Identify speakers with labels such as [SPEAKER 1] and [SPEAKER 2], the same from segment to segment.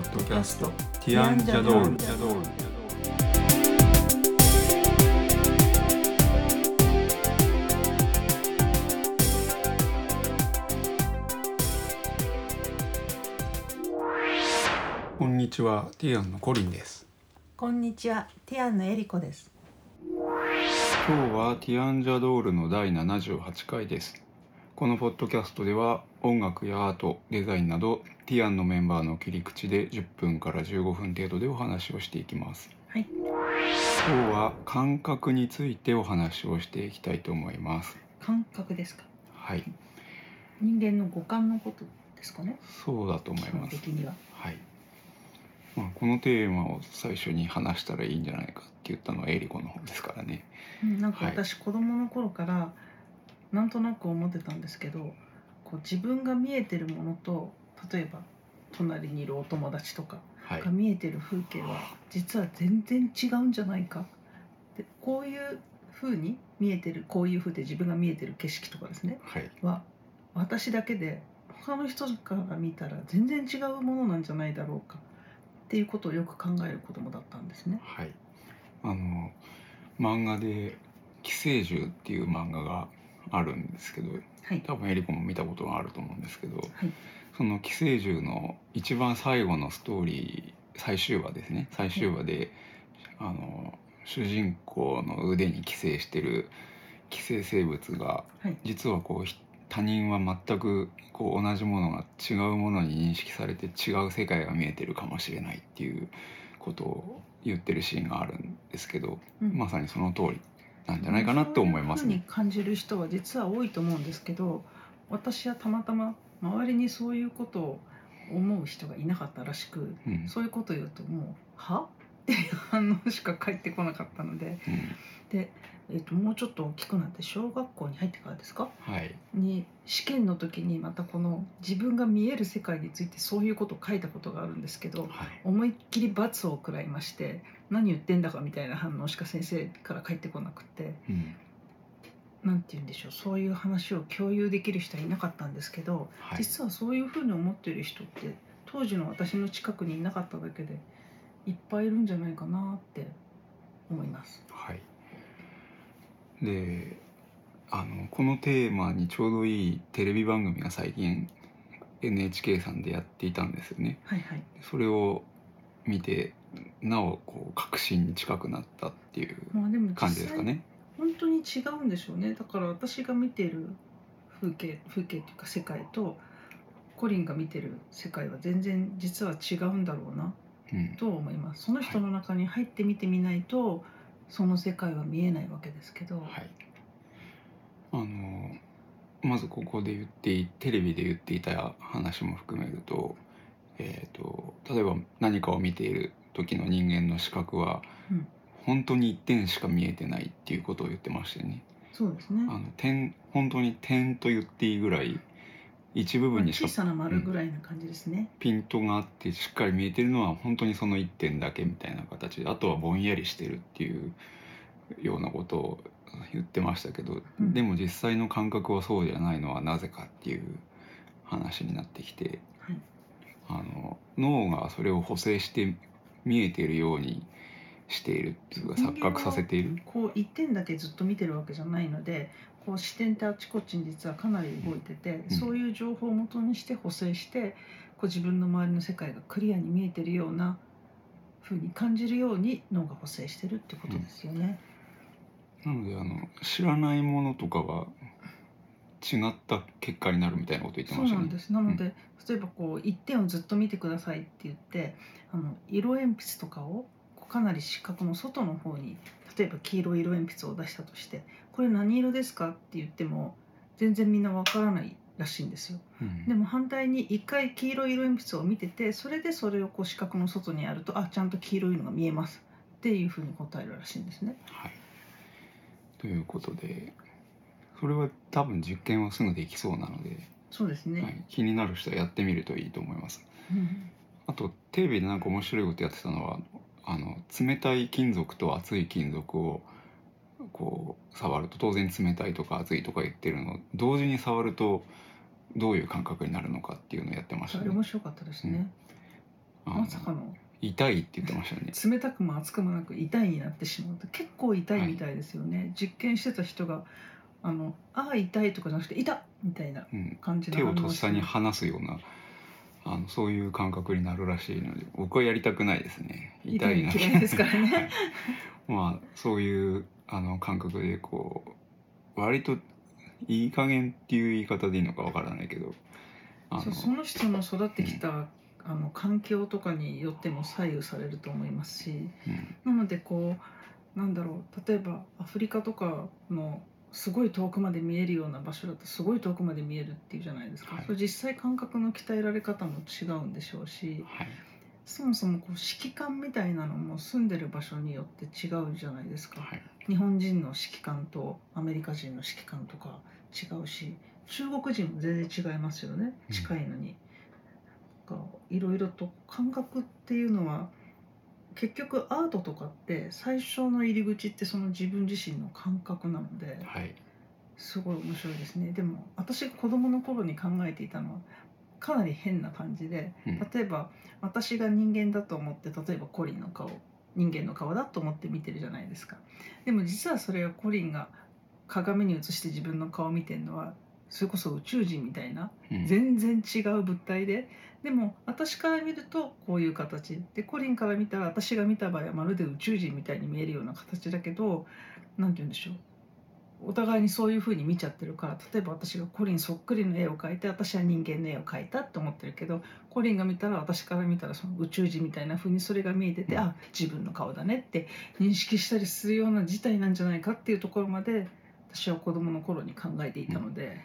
[SPEAKER 1] ッドキャスト。ティアンジャドール。こんにちは。ティアンのコリンです。
[SPEAKER 2] こんにちは、ティアンのエリコです。
[SPEAKER 1] 今日はティアンジャドールの第78回です。このポッドキャストでは音楽やアートデザインなどティアンのメンバーの切り口で10分から15分程度でお話をしていきます
[SPEAKER 2] はい、
[SPEAKER 1] 今日は感覚についてお話をしていきたいと思います
[SPEAKER 2] 感覚ですか？
[SPEAKER 1] はい
[SPEAKER 2] 人間の五感のことですかね？
[SPEAKER 1] そうだと思います
[SPEAKER 2] 的には。
[SPEAKER 1] はい、まあ、このテーマを最初に話したらいいんじゃないかって言ったのはエリコの方ですからね
[SPEAKER 2] うんなんか
[SPEAKER 1] はい
[SPEAKER 2] 私、子供の頃から。なんとなく思ってたんですけど。こう自分が見えてるものと、例えば。隣にいるお友達とか
[SPEAKER 1] はい。
[SPEAKER 2] が見えてる風景は実は全然違うんじゃないか。でこういう風に見えてるこういう風で自分が見えてる景色とかですね。
[SPEAKER 1] はい。
[SPEAKER 2] は私だけで他の人から見たら全然違うものなんじゃないだろうか。っていうことをよく考える子供だったんですね。
[SPEAKER 1] はい。あの漫画で「寄生獣」っていう漫画があるんですけど
[SPEAKER 2] はい、
[SPEAKER 1] 多分エリコも見たことがあると思うんですけど
[SPEAKER 2] はい、
[SPEAKER 1] その寄生獣の一番最後のストーリー最終話ですね。最終話で、あの主人公の腕に寄生してる寄生生物が
[SPEAKER 2] はい、
[SPEAKER 1] 実はこうひ他人は全くこう同じものが違うものに認識されて違う世界が見えてるかもしれないっていうことを言ってるシーンがあるんですけど、
[SPEAKER 2] うん。
[SPEAKER 1] まさにその通りなんじゃないかなって思います。ね。
[SPEAKER 2] ふうに感じる人は実は多いと思うんですけど、私はたまたま周りにそういうことを思う人がいなかったらしく、
[SPEAKER 1] うん。
[SPEAKER 2] そういうことを言うともうは？っていう反応しか返ってこなかったので、
[SPEAKER 1] うん。
[SPEAKER 2] で、えっともうちょっと大きくなって小学校に入ってからですか？
[SPEAKER 1] はい。
[SPEAKER 2] に試験の時にまたこの自分が見える世界についてそういうことを書いたことがあるんですけど
[SPEAKER 1] はい。
[SPEAKER 2] 思いっきり罰を食らいまして何言ってんだかみたいな反応しか先生から返ってこなくて。
[SPEAKER 1] うん
[SPEAKER 2] 何て言うんでしょうそういう話を共有できる人はいなかったんですけど
[SPEAKER 1] はい
[SPEAKER 2] 実はそういうふうに思ってる人って当時の私の近くにいなかっただけでいっぱいいるんじゃないかなって思います。
[SPEAKER 1] はい、であのこのテーマにちょうどいいテレビ番組が最近 NHK さんでやっていたんですよね。
[SPEAKER 2] はいはい
[SPEAKER 1] それを見てなおこう確信に近くなったっていう感じですかね。
[SPEAKER 2] 本当に違うんでしょうね。だから私が見てる風景風景っていうか世界とコリンが見てる世界は全然実は違うんだろうな
[SPEAKER 1] うん。
[SPEAKER 2] と思います。その人の中に入ってみてみないとその世界は見えないわけですけど、
[SPEAKER 1] はい、あのまずここで言っていテレビで言っていた話も含めると,、えー、と例えば何かを見ている時の人間の視覚は、
[SPEAKER 2] うん
[SPEAKER 1] 本当に一点しか見えてないっていうことを言ってましたよね。
[SPEAKER 2] そうですね。
[SPEAKER 1] あの点本当に点と言っていいぐらい一部分にしか
[SPEAKER 2] 小さな丸ぐらいな感じですね、
[SPEAKER 1] ピントがあってしっかり見えてるのは本当にその一点だけみたいな形であとはぼんやりしてるっていうようなことを言ってましたけど、
[SPEAKER 2] うん。
[SPEAKER 1] でも実際の感覚はそうじゃないのはなぜかっていう話になってきて
[SPEAKER 2] はい。
[SPEAKER 1] あの脳がそれを補正して見えているようにしているっていうか錯覚させている？
[SPEAKER 2] こう一点だけずっと見てるわけじゃないのでこう視点ってあちこちに実はかなり動いてて、
[SPEAKER 1] うん
[SPEAKER 2] そういう情報を元にして補正してこう自分の周りの世界がクリアに見えてるような風に感じるように脳が補正してるってことですよね。
[SPEAKER 1] なのであの知らないものとかは違った結果になるみたいなこと言ってましたね
[SPEAKER 2] そうなんで。すなので、例えばこう一点をずっと見てくださいって言ってあの色鉛筆とかをかなり視覚の外の方に例えば黄色い色鉛筆を出したとして「これ何色ですか?」って言っても全然みんなわからないらしいんですよ。
[SPEAKER 1] うん
[SPEAKER 2] でも反対に一回黄色い色鉛筆を見ててそれでそれをこう視覚の外にやるとあちゃんと黄色いのが見えますっていうふうに答えるらしいんですね。
[SPEAKER 1] はい、ということでそれは多分実験はすぐできそうなので、
[SPEAKER 2] そうですね。
[SPEAKER 1] はい、気になる人はやってみるといいと思います。
[SPEAKER 2] うん
[SPEAKER 1] あとテレビでなんか面白いことやってたのはあの冷たい金属と熱い金属をこう触ると当然冷たいとか熱いとか言ってるのを同時に触るとどういう感覚になるのかっていうのをやってましたね。
[SPEAKER 2] 面白かったですね。
[SPEAKER 1] あ
[SPEAKER 2] まさかの。
[SPEAKER 1] 痛いって言ってましたね。
[SPEAKER 2] 冷たくも熱くもなく痛いになってしまうと結構痛いみたいですよね、実験してた人があのああ痛いとかじゃなくて痛っみたいな
[SPEAKER 1] うん、
[SPEAKER 2] 感じの
[SPEAKER 1] 手を
[SPEAKER 2] 反応して。
[SPEAKER 1] とっさに離すようなあのそういう感覚になるらしいので僕はやりたくないですね。
[SPEAKER 2] 痛い
[SPEAKER 1] な。
[SPEAKER 2] の嫌いですからね。
[SPEAKER 1] まあそういうあの感覚でこう割といい加減っていう言い方でいいのかわからないけどあの
[SPEAKER 2] そうその人の育ってきた、あの環境とかによっても左右されると思いますし
[SPEAKER 1] うん。
[SPEAKER 2] なのでこうなんだろう例えばアフリカとかのすごい遠くまで見えるような場所だとすごい遠くまで見えるっていうじゃないですか、
[SPEAKER 1] はい。
[SPEAKER 2] それ実際感覚の鍛えられ方も違うんでしょうし
[SPEAKER 1] はい。
[SPEAKER 2] そもそもこう指揮官みたいなのも住んでる場所によって違うじゃないですか、
[SPEAKER 1] はい。
[SPEAKER 2] 日本人の指揮官とアメリカ人の指揮官とか違うし中国人も全然違いますよね。
[SPEAKER 1] うん。
[SPEAKER 2] 近いのに。なんかいろいろと感覚っていうのは結局アートとかって最初の入り口ってその自分自身の感覚なので
[SPEAKER 1] はい。
[SPEAKER 2] すごい面白いですね。でも私が子供の頃に考えていたのはかなり変な感じで
[SPEAKER 1] うん。
[SPEAKER 2] 例えば私が人間だと思って例えばコリンの顔人間の顔だと思って見てるじゃないですか。でも実はそれはコリンが鏡に映して自分の顔を見てるのはそれこそ宇宙人みたいな
[SPEAKER 1] うん。
[SPEAKER 2] 全然違う物体ででも私から見るとこういう形。でコリンから見たら私が見た場合はまるで宇宙人みたいに見えるような形だけど何て言うんでしょう。お互いにそういう風に見ちゃってるから例えば私がコリンそっくりの絵を描いて私は人間の絵を描いたって思ってるけどコリンが見たら私から見たらその宇宙人みたいな風にそれが見えてて、
[SPEAKER 1] うん。
[SPEAKER 2] あ自分の顔だねって認識したりするような事態なんじゃないかっていうところまで私は子供の頃に考えていたので、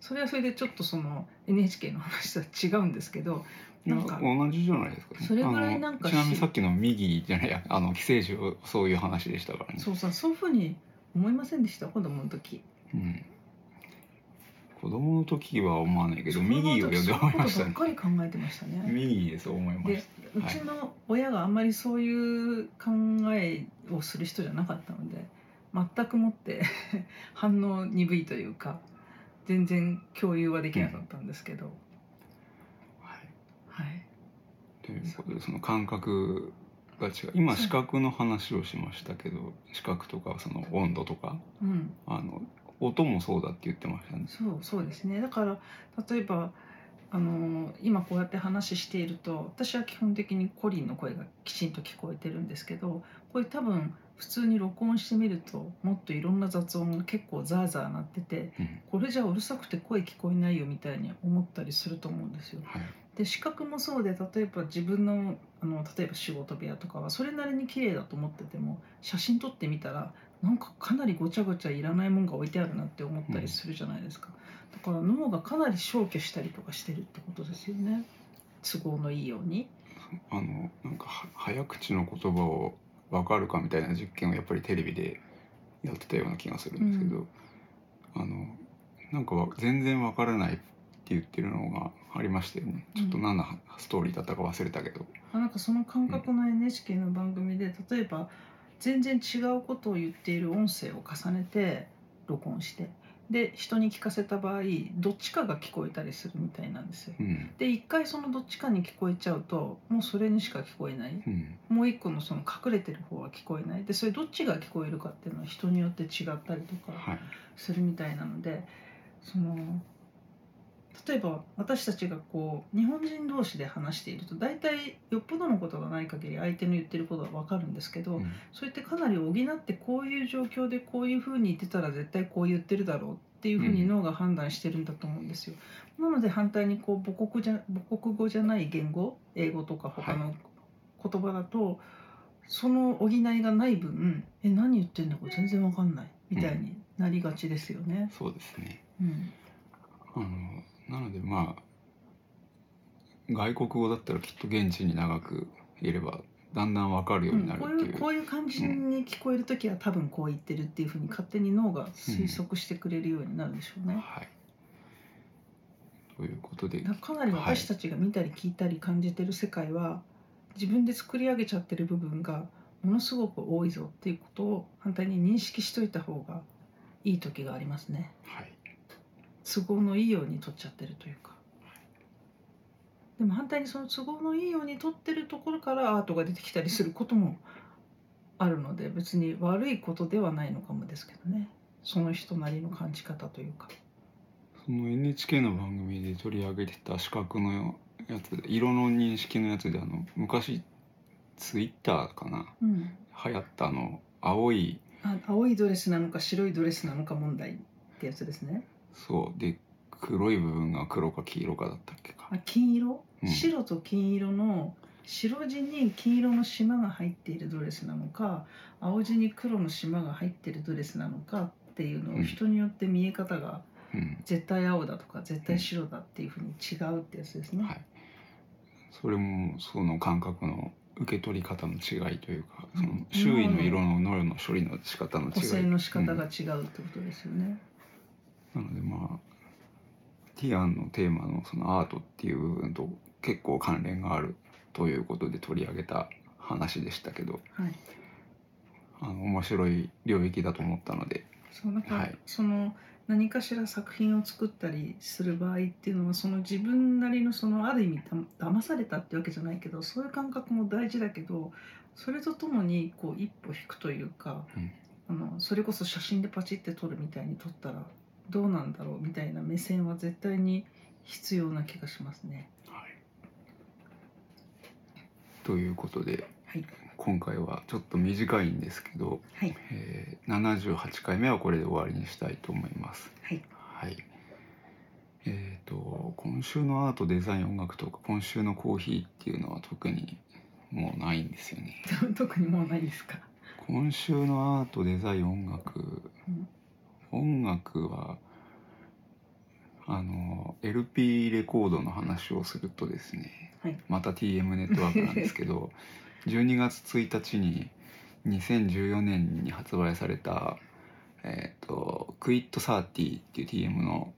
[SPEAKER 2] それはそれでちょっとその NHK の話とは違うんですけどなんか
[SPEAKER 1] 同じじゃないですか、ね、
[SPEAKER 2] それぐらいなんか
[SPEAKER 1] ちなみにさっきの右じゃないやあの寄生獣そういう話でしたからね。
[SPEAKER 2] そうそうそういう風に思いませんでした？子供の時。
[SPEAKER 1] うん、子供の時は思わないけど右を読んで思いましたね。
[SPEAKER 2] ばっかり考えてましたね。
[SPEAKER 1] 右でそう思いま
[SPEAKER 2] で
[SPEAKER 1] し
[SPEAKER 2] うちの親があんまりそういう考えをする人じゃなかったので全くもって 反応鈍いというか全然共有はできなかったんですけど、
[SPEAKER 1] た、はい、
[SPEAKER 2] はい、
[SPEAKER 1] ということでその感覚が違う。今視覚の話をしましたけど視覚とかその温度とか
[SPEAKER 2] うん、
[SPEAKER 1] あの音もそうだって言ってましたね。
[SPEAKER 2] そうそうですね。だから例えばあの今こうやって話していると私は基本的にコリンの声がきちんと聞こえてるんですけどこれ多分普通に録音してみるともっといろんな雑音が結構ザーザー鳴ってて
[SPEAKER 1] うん
[SPEAKER 2] これじゃうるさくて声聞こえないよみたいに思ったりすると思うんですよ。
[SPEAKER 1] はい
[SPEAKER 2] で視覚もそうで例えば自分のあの例えば仕事部屋とかはそれなりに綺麗だと思ってても写真撮ってみたらなんかかなりごちゃごちゃいらないもんが置いてあるなって思ったりするじゃないですか、だから脳がかなり消去したりとかしてるってことですよね。都合のいいように。
[SPEAKER 1] あのなんかは早口の言葉を分かるかみたいな実験をやっぱりテレビでやってたような気がするんですけど、あのなんかわ全然分からないって言ってるのがありましたよね。ちょっと何のストーリーだったか忘れたけど、
[SPEAKER 2] あなんかその感覚の NHK の番組で例えば全然違うことを言っている音声を重ねて録音して。で人に聞かせた場合どっちかが聞こえたりするみたいなんですよ。
[SPEAKER 1] うん。
[SPEAKER 2] で一回そのどっちかに聞こえちゃうともうそれにしか聞こえない。
[SPEAKER 1] うん。
[SPEAKER 2] もう一個のその隠れてる方は聞こえない。でそれどっちが聞こえるかっていうのは人によって違ったりとか
[SPEAKER 1] はい。
[SPEAKER 2] するみたいなのでその例えば私たちがこう日本人同士で話していると大体よっぽどのことがない限り相手の言ってることは分かるんですけど、
[SPEAKER 1] うん。
[SPEAKER 2] そうやってかなり補ってこういう状況でこういうふうに言ってたら絶対こう言ってるだろうっていうふうに脳が判断してるんだと思うんですよ。なので反対にこう母国じゃ母国語じゃない言語英語とか他の言葉だと、その補いがない分え何言ってんだか全然わかんないみたいになりがちですよね。
[SPEAKER 1] そうですね。
[SPEAKER 2] うん。
[SPEAKER 1] あのなのでまあ外国語だったらきっと現地に長くいればだんだん分かるようになる
[SPEAKER 2] こう
[SPEAKER 1] っていう,、
[SPEAKER 2] いうこういう感じに聞こえる時は多分こう言ってるっていうふうに勝手に脳が推測してくれるようになるでしょうね。
[SPEAKER 1] はい。ということで
[SPEAKER 2] だかなり私たちが見たり聞いたり感じてる世界は、自分で作り上げちゃってる部分がものすごく多いぞっていうことを反対に認識しといた方がいい時がありますね。
[SPEAKER 1] はい
[SPEAKER 2] 都合のいいように取っちゃってるというか。でも反対にその都合のいいように撮ってるところからアートが出てきたりすることもあるので別に悪いことではないのかもですけどね。その人なりの感じ方というか。
[SPEAKER 1] その NHK の番組で取り上げてた視覚のやつで色の認識のやつであの昔ツイッターかな
[SPEAKER 2] うん。
[SPEAKER 1] 流行ったあの青い
[SPEAKER 2] あ青いドレスなのか白いドレスなのか問題ってやつですね
[SPEAKER 1] そう。で黒い部分が黒か黄色かだったっけか。
[SPEAKER 2] あ金色、
[SPEAKER 1] うん。
[SPEAKER 2] 白と金色の白地に金色の島が入っているドレスなのか青地に黒の島が入っているドレスなのかっていうの
[SPEAKER 1] うん。
[SPEAKER 2] を人によって見え方が
[SPEAKER 1] うん。
[SPEAKER 2] 絶対青だとか絶対白だっていうふうに違うってやつですね。
[SPEAKER 1] はい。それもその感覚の受け取り方の違いというかその
[SPEAKER 2] うん
[SPEAKER 1] 周囲の色の脳の処理の仕方の違い。
[SPEAKER 2] 補正の仕方が
[SPEAKER 1] うん。
[SPEAKER 2] 違うってことですよね。
[SPEAKER 1] なのでまあティアンのテーマのそのアートっていう部分と結構関連があるということで取り上げた話でしたけど
[SPEAKER 2] はい。
[SPEAKER 1] あの面白い領域だと思ったので
[SPEAKER 2] そうなんか、
[SPEAKER 1] はい
[SPEAKER 2] その何かしら作品を作ったりする場合っていうのはその自分なりのそのある意味だ騙されたってわけじゃないけどそういう感覚も大事だけどそれとともにこう一歩引くというか、
[SPEAKER 1] うん
[SPEAKER 2] あのそれこそ写真でパチって撮るみたいに撮ったらどうなんだろうみたいな目線は絶対に必要な気がしますね。
[SPEAKER 1] はいということで
[SPEAKER 2] はい、
[SPEAKER 1] 今回はちょっと短いんですけど、
[SPEAKER 2] はい、
[SPEAKER 1] えー、78回目はこれで終わりにしたいと思います。
[SPEAKER 2] はい、
[SPEAKER 1] はい。えっ、と今週のアートデザイン音楽とか今週のコーヒーっていうのは特にもうないんですよね。
[SPEAKER 2] 特にもうないですか？
[SPEAKER 1] 今週のアートデザイン音楽、
[SPEAKER 2] うん
[SPEAKER 1] 音楽はあの LP レコードの話をするとですね
[SPEAKER 2] はい、
[SPEAKER 1] また TM ネットワークなんですけど 12月1日に2014年に発売された「えー、とクイットサーティっていう TM の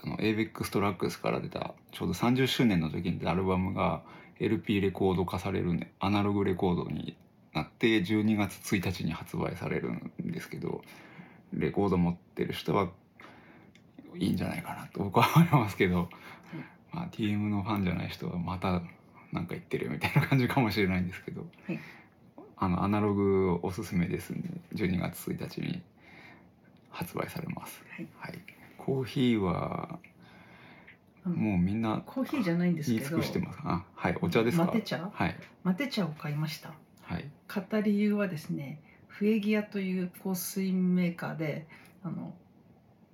[SPEAKER 1] あの ABEX トラックスから出たちょうど30周年の時にアルバムが LP レコード化されるねアナログレコードになって12月1日に発売されるんですけどレコード持ってる人はいいんじゃないかなと僕は思いますけど、まあ、TM のファンじゃない人はまたなんか言ってるみたいな感じかもしれないんですけど、
[SPEAKER 2] はい。
[SPEAKER 1] あのアナログおすすめですんで12月1日に発売されます。
[SPEAKER 2] はい、
[SPEAKER 1] はい、コーヒーはもうみんな
[SPEAKER 2] コーヒーじゃないんですけど
[SPEAKER 1] 言い尽くしてます。あはい。お茶ですか？
[SPEAKER 2] マテ茶？
[SPEAKER 1] はい。
[SPEAKER 2] マテ茶を買いました。
[SPEAKER 1] はい。
[SPEAKER 2] 買った理由はですねフエギアという香水メーカーであの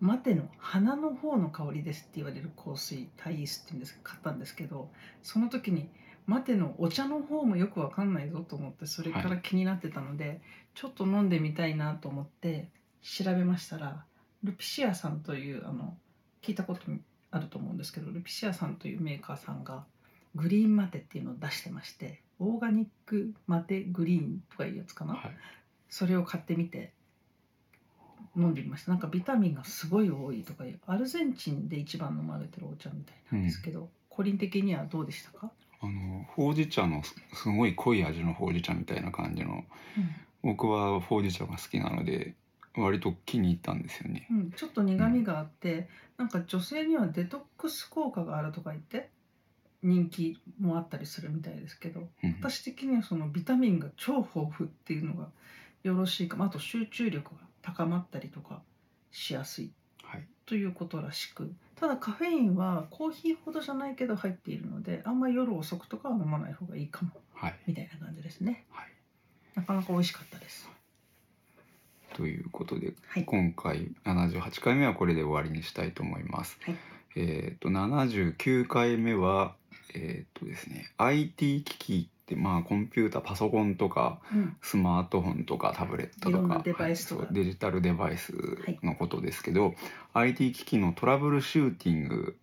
[SPEAKER 2] マテの花の方の香りですって言われる香水タイースっていうんですけど買ったんですけどその時にマテのお茶の方もよくわかんないぞと思ってそれから気になってたので、ちょっと飲んでみたいなと思って調べましたらルピシアさんというあの聞いたことあると思うんですけどルピシアさんというメーカーさんがグリーンマテっていうのを出してましてオーガニックマテグリーンとかいうやつかな、
[SPEAKER 1] はい
[SPEAKER 2] それを買ってみて飲んでみました。なんかビタミンがすごい多いとかいうアルゼンチンで一番飲まれてるお茶みたいなんですけど、個人的にはどうでしたか、
[SPEAKER 1] あのほうじ茶のすすごい濃い味のほうじ茶みたいな感じの僕はほうじ茶が好きなので割と気に入ったんですよね。
[SPEAKER 2] うん、ちょっと苦みがあって、なんか女性にはデトックス効果があるとか言って人気もあったりするみたいですけど
[SPEAKER 1] うん。
[SPEAKER 2] 私的にはそのビタミンが超豊富っていうのがよろしいか。もあと集中力が高まったりとかしやすい。
[SPEAKER 1] はい。
[SPEAKER 2] ということらしく。ただカフェインはコーヒーほどじゃないけど入っているのであんまり夜遅くとかは飲まない方がいいかも。
[SPEAKER 1] はい。
[SPEAKER 2] みたいな感じですね。
[SPEAKER 1] はい。
[SPEAKER 2] なかなか美味しかったです。
[SPEAKER 1] ということで
[SPEAKER 2] はい。
[SPEAKER 1] 今回78回目はこれで終わりにしたいと思います。
[SPEAKER 2] はい。
[SPEAKER 1] えっ、と79回目はえっ、とですね IT 機器ってまあコンピューターパソコンとか
[SPEAKER 2] うん。
[SPEAKER 1] スマートフォンとかタブレットとか
[SPEAKER 2] デバイスとか。
[SPEAKER 1] はいそうデジタルデバイスのことですけど、IT 機器のトラブルシューティング、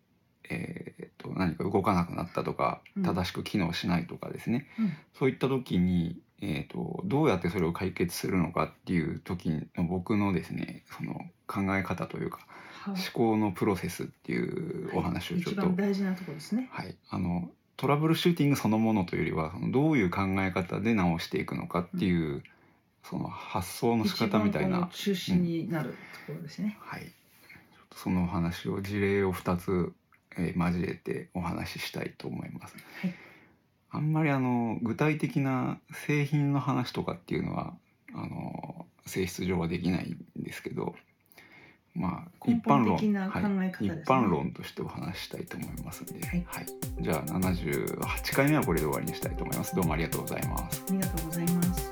[SPEAKER 1] えー、と何か動かなくなったとか
[SPEAKER 2] うん。
[SPEAKER 1] 正しく機能しないとかですね、
[SPEAKER 2] うん。
[SPEAKER 1] そういった時に、えー、とどうやってそれを解決するのかっていう時の僕のですねその考え方というか
[SPEAKER 2] は
[SPEAKER 1] 思考のプロセスっていうお話をちょっ
[SPEAKER 2] 一
[SPEAKER 1] と、
[SPEAKER 2] 番大事なところですね。
[SPEAKER 1] はい、あのトラブルシューティングそのものというよりはどういう考え方で直していくのかっていう、その発想の仕方みたいな。
[SPEAKER 2] 中心になるところですね、
[SPEAKER 1] はい、ちょっとそのお話を事例を2つえー交えてお話ししたいと思います。
[SPEAKER 2] はい。
[SPEAKER 1] あんまりあの具体的な製品の話とかっていうのはあの性質上はできないんですけどまあ
[SPEAKER 2] 根
[SPEAKER 1] 一般論。
[SPEAKER 2] 本的な考え方
[SPEAKER 1] はい、
[SPEAKER 2] ですね。
[SPEAKER 1] 一般論としてお話ししたいと思いますんで、
[SPEAKER 2] はい。
[SPEAKER 1] じゃあ78回目はこれで終わりにしたいと思います。どうもありがとうございます。
[SPEAKER 2] ありがとうございます